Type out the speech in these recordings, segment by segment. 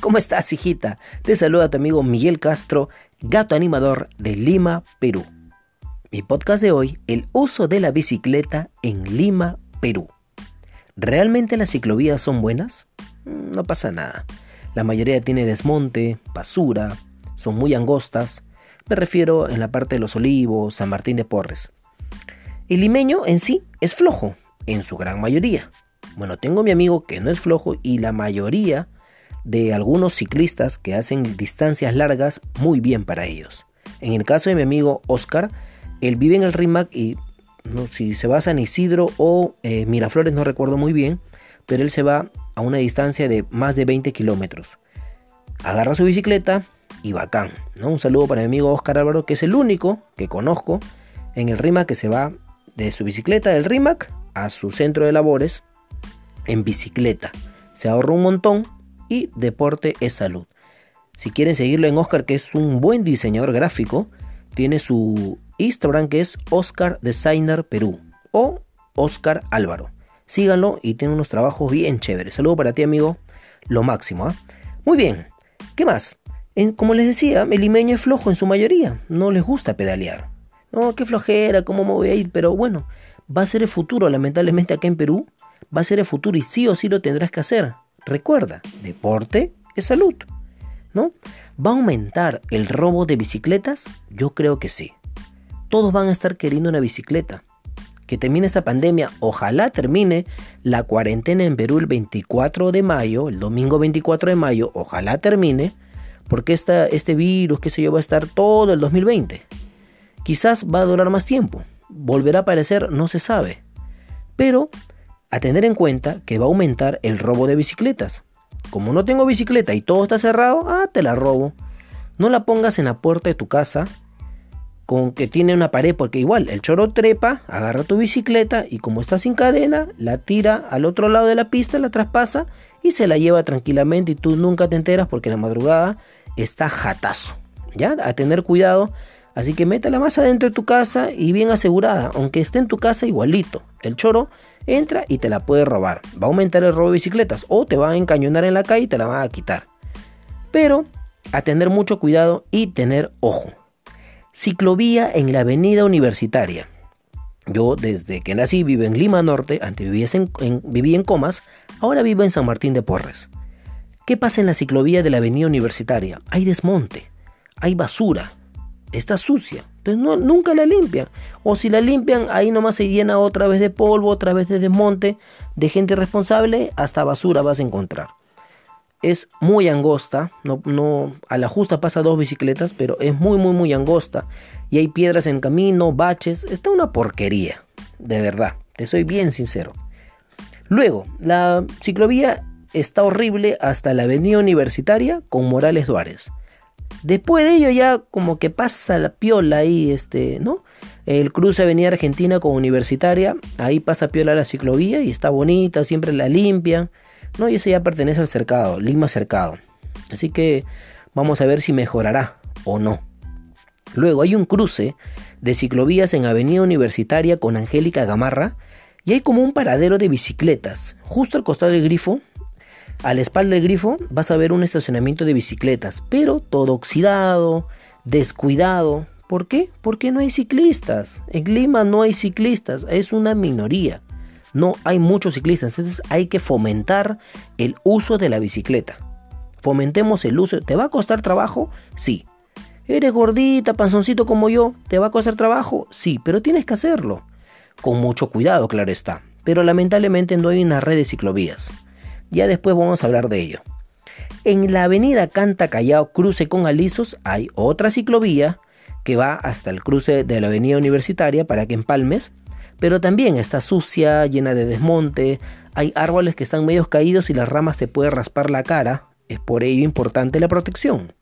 ¿cómo estás, hijita? Te saluda tu amigo Miguel Castro, gato animador de Lima, Perú. Mi podcast de hoy, el uso de la bicicleta en Lima, Perú. ¿Realmente las ciclovías son buenas? Mm, no pasa nada. La mayoría tiene desmonte, basura, son muy angostas. Me refiero en la parte de los olivos, San Martín de Porres. El limeño en sí es flojo, en su gran mayoría. Bueno, tengo mi amigo que no es flojo y la mayoría de algunos ciclistas que hacen distancias largas muy bien para ellos. En el caso de mi amigo Oscar, él vive en el RIMAC y no, si se va a San Isidro o eh, Miraflores, no recuerdo muy bien, pero él se va a una distancia de más de 20 kilómetros. Agarra su bicicleta y bacán. ¿no? Un saludo para mi amigo Oscar Álvaro, que es el único que conozco en el RIMAC que se va de su bicicleta del RIMAC a su centro de labores en bicicleta. Se ahorra un montón y deporte es salud. Si quieren seguirlo en Oscar, que es un buen diseñador gráfico, tiene su Instagram que es Oscar Designer Perú o Oscar Álvaro. Síganlo y tiene unos trabajos bien chéveres. Saludo para ti, amigo. Lo máximo. ¿ah? Muy bien. ¿Qué más? como les decía, el limeño es flojo en su mayoría. No les gusta pedalear. No, qué flojera, cómo me voy a ir. Pero bueno, va a ser el futuro, lamentablemente, acá en Perú va a ser el futuro y sí o sí lo tendrás que hacer. Recuerda, deporte es salud, ¿no? ¿Va a aumentar el robo de bicicletas? Yo creo que sí. Todos van a estar queriendo una bicicleta. Que termine esta pandemia, ojalá termine la cuarentena en Perú el 24 de mayo, el domingo 24 de mayo, ojalá termine, porque este virus, qué sé yo, va a estar todo el 2020. Quizás va a durar más tiempo, volverá a aparecer, no se sabe. Pero a tener en cuenta que va a aumentar el robo de bicicletas. Como no tengo bicicleta y todo está cerrado, ah, te la robo. No la pongas en la puerta de tu casa con que tiene una pared, porque igual el choro trepa, agarra tu bicicleta y como está sin cadena, la tira al otro lado de la pista, la traspasa y se la lleva tranquilamente y tú nunca te enteras porque la madrugada está jatazo. ¿Ya? A tener cuidado. Así que métela más adentro de tu casa y bien asegurada, aunque esté en tu casa igualito. El choro entra y te la puede robar. Va a aumentar el robo de bicicletas o te va a encañonar en la calle y te la van a quitar. Pero a tener mucho cuidado y tener ojo. Ciclovía en la avenida universitaria. Yo desde que nací vivo en Lima Norte, antes vivía en, vivía en Comas, ahora vivo en San Martín de Porres. ¿Qué pasa en la ciclovía de la avenida universitaria? Hay desmonte, hay basura, está sucia. Entonces nunca la limpian. O si la limpian, ahí nomás se llena otra vez de polvo, otra vez de desmonte, de gente responsable, hasta basura vas a encontrar. Es muy angosta, no, no, a la justa pasa dos bicicletas, pero es muy, muy, muy angosta. Y hay piedras en camino, baches, está una porquería, de verdad, te soy bien sincero. Luego, la ciclovía está horrible hasta la avenida universitaria con Morales Duárez. Después de ello ya como que pasa la piola ahí, este, ¿no? El cruce Avenida Argentina con Universitaria, ahí pasa piola la ciclovía y está bonita, siempre la limpian, ¿no? Y ese ya pertenece al cercado, Lima Cercado. Así que vamos a ver si mejorará o no. Luego hay un cruce de ciclovías en Avenida Universitaria con Angélica Gamarra y hay como un paradero de bicicletas. Justo al costado del grifo a la espalda del grifo vas a ver un estacionamiento de bicicletas, pero todo oxidado, descuidado. ¿Por qué? Porque no hay ciclistas. En Lima no hay ciclistas, es una minoría. No hay muchos ciclistas, entonces hay que fomentar el uso de la bicicleta. Fomentemos el uso. ¿Te va a costar trabajo? Sí. ¿Eres gordita, panzoncito como yo? ¿Te va a costar trabajo? Sí, pero tienes que hacerlo. Con mucho cuidado, claro está. Pero lamentablemente no hay una red de ciclovías. Ya después vamos a hablar de ello. En la avenida Canta Callao, cruce con Alisos, hay otra ciclovía que va hasta el cruce de la avenida universitaria para que empalmes, pero también está sucia, llena de desmonte, hay árboles que están medio caídos y las ramas te pueden raspar la cara, es por ello importante la protección.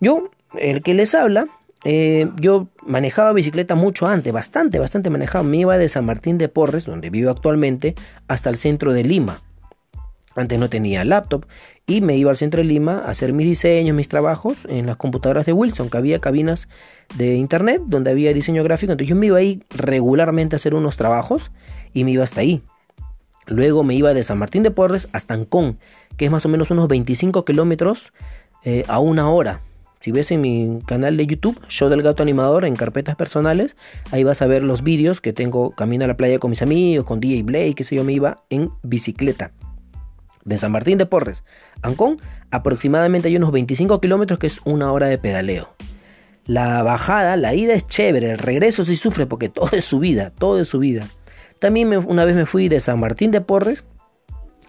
Yo, el que les habla, eh, yo manejaba bicicleta mucho antes, bastante, bastante manejaba. Me iba de San Martín de Porres, donde vivo actualmente, hasta el centro de Lima. Antes no tenía laptop y me iba al centro de Lima a hacer mis diseños, mis trabajos en las computadoras de Wilson, que había cabinas de internet donde había diseño gráfico. Entonces yo me iba ahí regularmente a hacer unos trabajos y me iba hasta ahí. Luego me iba de San Martín de Porres hasta Ancón, que es más o menos unos 25 kilómetros eh, a una hora. Si ves en mi canal de YouTube, Show del Gato Animador, en carpetas personales, ahí vas a ver los vídeos que tengo camino a la playa con mis amigos, con DJ Blake, que sé yo, me iba en bicicleta. De San Martín de Porres Ancón, aproximadamente hay unos 25 kilómetros, que es una hora de pedaleo. La bajada, la ida es chévere, el regreso sí sufre porque todo es subida, todo es subida. También una vez me fui de San Martín de Porres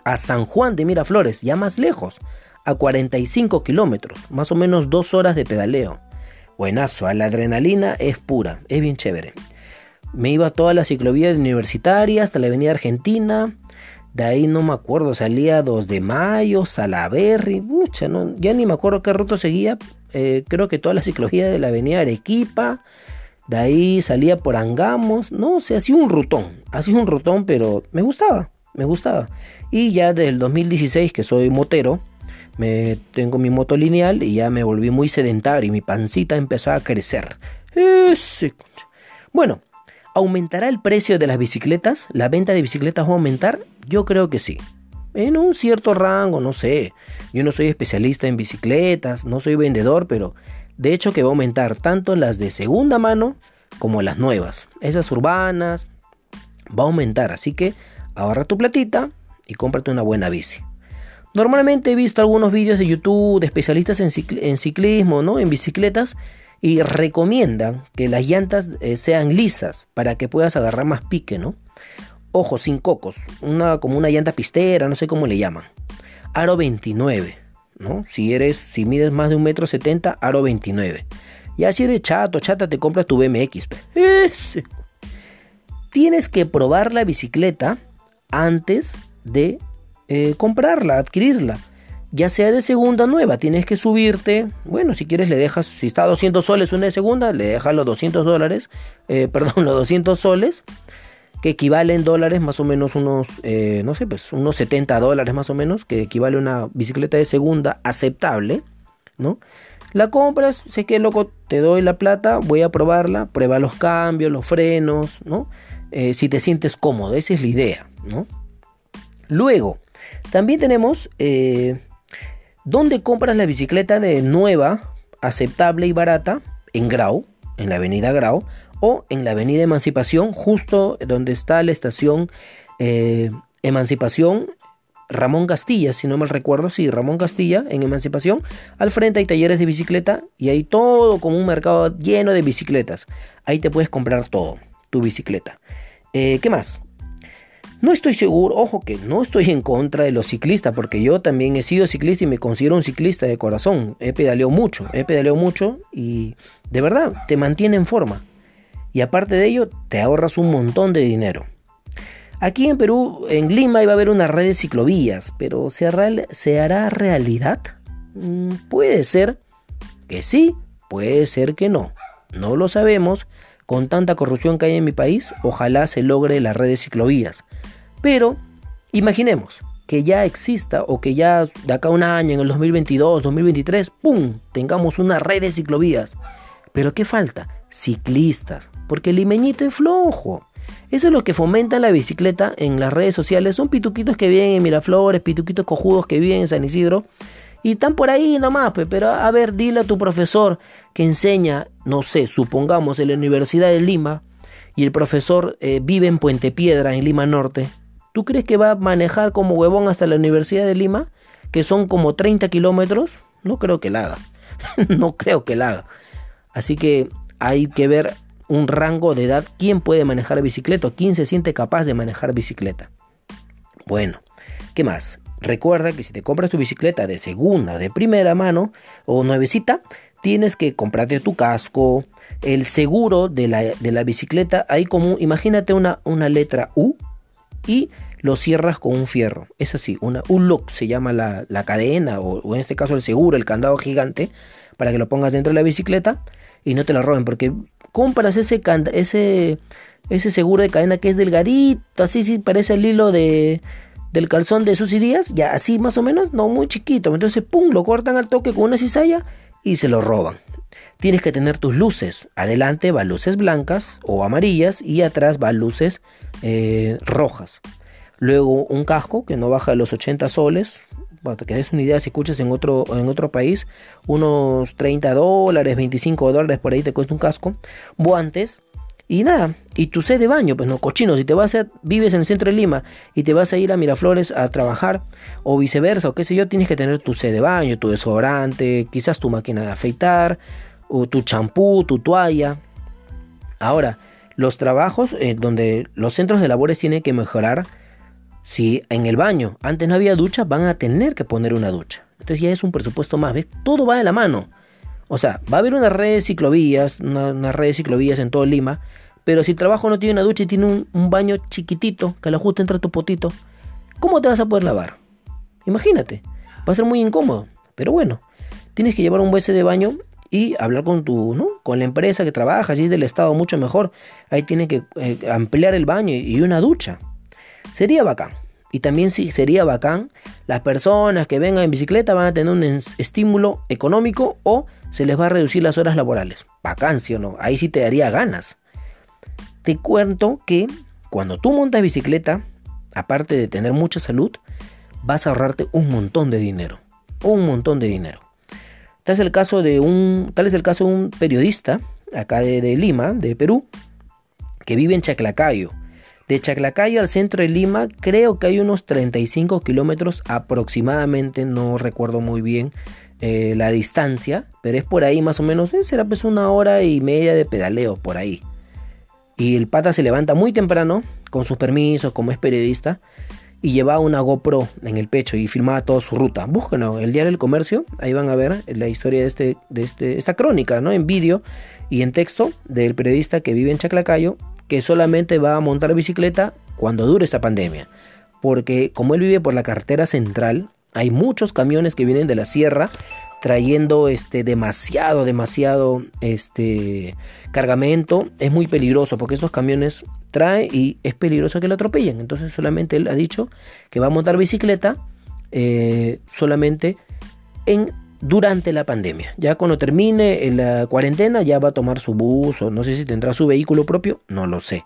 a San Juan de Miraflores, ya más lejos, a 45 kilómetros, más o menos dos horas de pedaleo. Buenazo, la adrenalina es pura, es bien chévere. Me iba a toda la ciclovía universitaria hasta la avenida Argentina. De ahí no me acuerdo, salía 2 de mayo, Salaberry, pucha, no, ya ni me acuerdo qué ruta seguía. Eh, creo que toda la ciclovía de la avenida Arequipa. De ahí salía por Angamos, no sé, hacía un rutón, hacía un rutón, pero me gustaba, me gustaba. Y ya del 2016, que soy motero, me tengo mi moto lineal y ya me volví muy sedentario y mi pancita empezó a crecer. Ese... Bueno, ¿aumentará el precio de las bicicletas? ¿La venta de bicicletas va a aumentar? Yo creo que sí. En un cierto rango, no sé. Yo no soy especialista en bicicletas, no soy vendedor, pero de hecho que va a aumentar tanto las de segunda mano como las nuevas. Esas urbanas va a aumentar, así que ahorra tu platita y cómprate una buena bici. Normalmente he visto algunos vídeos de YouTube de especialistas en, ciclismo, ¿no? En bicicletas y recomiendan que las llantas eh, sean lisas para que puedas agarrar más pique, ¿no? Ojo, sin cocos, una como una llanta pistera, no sé cómo le llaman. Aro 29. Si eres, si mides más de un metro setenta, aro 29. Ya si eres chato, chata, te compras tu BMX. Tienes que probar la bicicleta antes de eh, comprarla, adquirirla. Ya sea de segunda nueva, tienes que subirte. Bueno, si quieres le dejas, si está a 200 soles una de segunda, le dejas los 200 dólares, eh, perdón, los 200 soles que equivale en dólares más o menos unos, eh, no sé, pues unos 70 dólares más o menos, que equivale a una bicicleta de segunda aceptable, ¿no? La compras, sé que loco, te doy la plata, voy a probarla, prueba los cambios, los frenos, ¿no? Eh, si te sientes cómodo, esa es la idea, ¿no? Luego, también tenemos dónde compras la bicicleta de nueva, aceptable y barata en Grau, en la avenida Grau, o en la avenida Emancipación, justo donde está la estación eh, Emancipación Ramón Castilla, si no mal recuerdo, sí, Ramón Castilla, en Emancipación. Al frente hay talleres de bicicleta y hay todo como un mercado lleno de bicicletas. Ahí te puedes comprar todo, tu bicicleta. Eh, ¿Qué más? No estoy seguro, ojo que no estoy en contra de los ciclistas, porque yo también he sido ciclista y me considero un ciclista de corazón. He pedaleado mucho, he pedaleado mucho y de verdad te mantiene en forma y aparte de ello te ahorras un montón de dinero. Aquí en Perú, en Lima, iba a haber una red de ciclovías, pero ¿se hará, realidad? Mm, puede ser que sí, puede ser que no. No lo sabemos. Con tanta corrupción que hay en mi país, ojalá se logre la red de ciclovías. Pero imaginemos que ya exista o que ya de acá a un año, en el 2022, 2023, ¡pum!, tengamos una red de ciclovías. Pero ¿qué falta? Ciclistas, porque el limeñito es flojo. Eso es lo que fomenta la bicicleta en las redes sociales. Son pituquitos que viven en Miraflores, pituquitos cojudos que viven en San Isidro. Y están por ahí nomás, pero a ver, dile a tu profesor que enseña, no sé, supongamos en la Universidad de Lima, y el profesor eh, vive en Puente Piedra, en Lima Norte. ¿Tú crees que va a manejar como huevón hasta la Universidad de Lima? Que son como 30 kilómetros. No creo que la haga. no creo que la haga. Así que hay que ver un rango de edad, quién puede manejar bicicleta quién se siente capaz de manejar bicicleta. Bueno, ¿qué más? Recuerda que si te compras tu bicicleta de segunda, de primera mano o nuevecita, tienes que comprarte tu casco, el seguro de la, bicicleta, ahí como, imagínate una, una letra U y lo cierras con un fierro. Es así, una U-lock se llama la, cadena o, o, en este caso el seguro, el candado gigante, para que lo pongas dentro de la bicicleta y no te lo roben, porque compras ese, ese, ese seguro de cadena que es delgadito, así sí parece el hilo de, del calzón de sus Díaz, ya así más o menos, no muy chiquito. Entonces, pum, lo cortan al toque con una cizalla y se lo roban. Tienes que tener tus luces. Adelante va luces blancas o amarillas y atrás va luces eh, rojas. Luego un casco que no baja de los 80 soles. Para que des una idea, si escuchas en otro, en otro país, unos 30 dólares, 25 dólares por ahí te cuesta un casco. Guantes, y nada, y tu sed de baño, pues no, cochino, si te vas a, vives en el centro de Lima y te vas a ir a Miraflores a trabajar, o viceversa, o qué sé yo, tienes que tener tu sed de baño, tu desodorante, quizás tu máquina de afeitar, o tu champú, tu toalla. Ahora, los trabajos eh, donde los centros de labores tienen que mejorar, si en el baño antes no había ducha, van a tener que poner una ducha. Entonces ya es un presupuesto más, ¿ves? Todo va de la mano. O sea, va a haber una red de ciclovías, una, red de ciclovías en todo Lima, pero si el trabajo no tiene una ducha y tiene un, baño chiquitito que lo ajuste entre tu potito, ¿cómo te vas a poder lavar? Imagínate, va a ser muy incómodo. Pero bueno, tienes que llevar un BC de baño y hablar con tu, ¿no? Con la empresa que trabaja, si es del Estado, mucho mejor. Ahí tiene que eh, ampliar el baño y una ducha. Sería bacán. Y también sí, sería bacán, las personas que vengan en bicicleta van a tener un estímulo económico o se les va a reducir las horas laborales. Vacancia o no, ahí sí te daría ganas. Te cuento que cuando tú montas bicicleta, aparte de tener mucha salud, vas a ahorrarte un montón de dinero. Un montón de dinero. Tal es el caso de un, tal es el caso de un periodista acá de, de Lima, de Perú, que vive en Chaclacayo. De Chaclacayo al centro de Lima creo que hay unos 35 kilómetros aproximadamente, no recuerdo muy bien eh, la distancia, pero es por ahí más o menos, eh, será pues una hora y media de pedaleo por ahí. Y el pata se levanta muy temprano, con sus permisos, como es periodista, y lleva una GoPro en el pecho y filmaba toda su ruta. Búsquenlo, el diario del comercio, ahí van a ver la historia de, este, de este, esta crónica, ¿no? En vídeo y en texto del periodista que vive en Chaclacayo, que solamente va a montar bicicleta cuando dure esta pandemia. Porque como él vive por la carretera central, hay muchos camiones que vienen de la sierra trayendo este demasiado, demasiado este cargamento. Es muy peligroso porque esos camiones traen y es peligroso que lo atropellen. Entonces solamente él ha dicho que va a montar bicicleta eh, solamente en durante la pandemia. Ya cuando termine la cuarentena ya va a tomar su bus o no sé si tendrá su vehículo propio, no lo sé.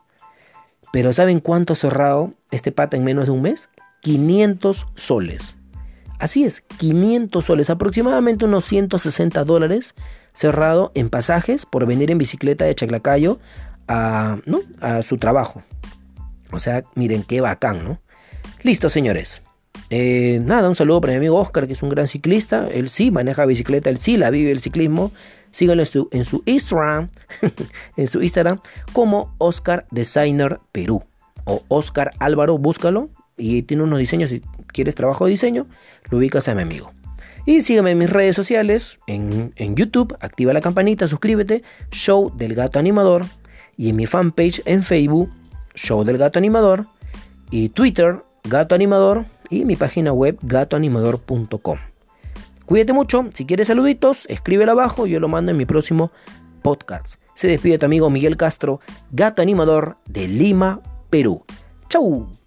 Pero ¿saben cuánto ha cerrado este pata en menos de un mes? 500 soles. Así es, 500 soles, aproximadamente unos 160 dólares cerrado en pasajes por venir en bicicleta de Chaclacayo a, su trabajo. O sea, miren qué bacán, ¿no? Listo, señores. Eh, nada, un saludo para mi amigo Oscar, que es un gran ciclista. Él sí maneja bicicleta, él sí la vive el ciclismo. Síganlo en su, en su Instagram, en su Instagram, como Oscar Designer Perú. O Oscar Álvaro, búscalo. Y tiene unos diseños quieres trabajo de diseño, lo ubicas a mi amigo. Y sígueme en mis redes sociales, en, YouTube, activa la campanita, suscríbete, Show del Gato Animador. Y en mi fanpage en Facebook, Show del Gato Animador. Y Twitter, Gato Animador. Y mi página web, gatoanimador.com. Cuídate mucho, si quieres saluditos, escríbelo abajo, yo lo mando en mi próximo podcast. Se despide tu amigo Miguel Castro, Gato Animador de Lima, Perú. ¡Chau!